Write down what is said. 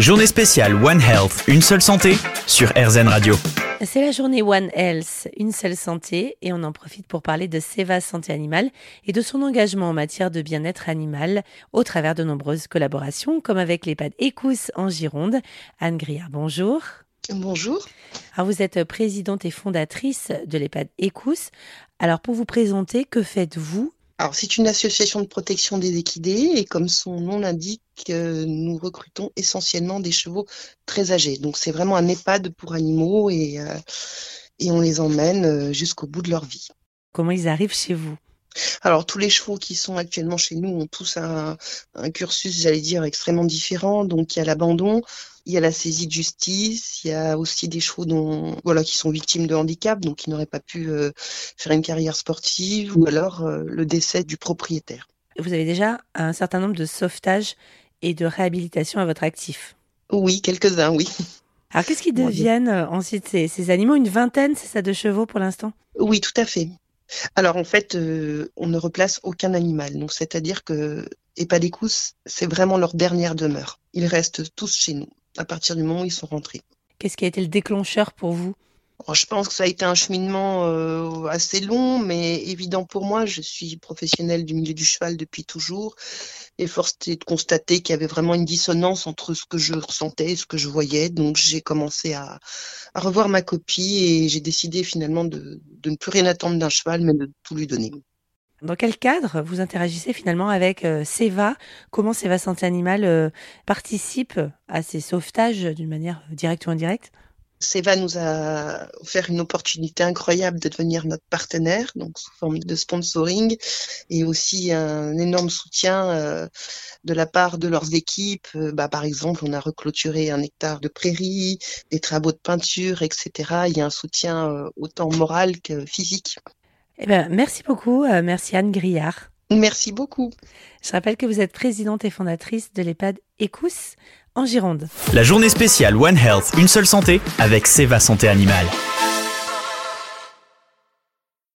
Journée spéciale One Health, une seule santé sur RZN Radio. C'est la journée One Health, une seule santé, et on en profite pour parler de Seva Santé Animale et de son engagement en matière de bien-être animal au travers de nombreuses collaborations, comme avec l'EHPAD Écousse en Gironde. Anne Griard, bonjour. Bonjour. Alors vous êtes présidente et fondatrice de l'EHPAD Écousse. Alors pour vous présenter, que faites-vous alors, c'est une association de protection des équidés et comme son nom l'indique, euh, nous recrutons essentiellement des chevaux très âgés. Donc, c'est vraiment un EHPAD pour animaux et, euh, et on les emmène euh, jusqu'au bout de leur vie. Comment ils arrivent chez vous? Alors tous les chevaux qui sont actuellement chez nous ont tous un, un cursus, j'allais dire, extrêmement différent. Donc il y a l'abandon, il y a la saisie de justice, il y a aussi des chevaux dont, voilà, qui sont victimes de handicap, donc qui n'auraient pas pu euh, faire une carrière sportive, ou alors euh, le décès du propriétaire. Vous avez déjà un certain nombre de sauvetages et de réhabilitation à votre actif Oui, quelques-uns, oui. Alors qu'est-ce qu'ils deviennent euh, ensuite ces, ces animaux? Une vingtaine, c'est ça, de chevaux pour l'instant? Oui, tout à fait. Alors en fait, on ne replace aucun animal. Donc c'est-à-dire que EHPADECOUS, c'est vraiment leur dernière demeure. Ils restent tous chez nous à partir du moment où ils sont rentrés. Qu'est-ce qui a été le déclencheur pour vous? Je pense que ça a été un cheminement euh, assez long, mais évident pour moi. Je suis professionnelle du milieu du cheval depuis toujours, et force est de constater qu'il y avait vraiment une dissonance entre ce que je ressentais et ce que je voyais. Donc j'ai commencé à, revoir ma copie et j'ai décidé finalement de, de ne plus rien attendre d'un cheval, mais de tout lui donner. Dans quel cadre vous interagissez finalement avec euh, Seva? Comment Seva Santé Animale euh, participe à ces sauvetages d'une manière directe ou indirecte? Seva nous a offert une opportunité incroyable de devenir notre partenaire, donc sous forme de sponsoring, et aussi un énorme soutien euh, de la part de leurs équipes. Bah, par exemple, on a reclôturé un hectare de prairies, des travaux de peinture, etc. Il y a un soutien autant moral que physique. Eh ben, merci beaucoup. Euh, merci Anne Grillard. Merci beaucoup. Je rappelle que vous êtes présidente et fondatrice de l'EHPAD Écousse en Gironde. La journée spéciale One Health, une seule santé avec Seva Santé Animale.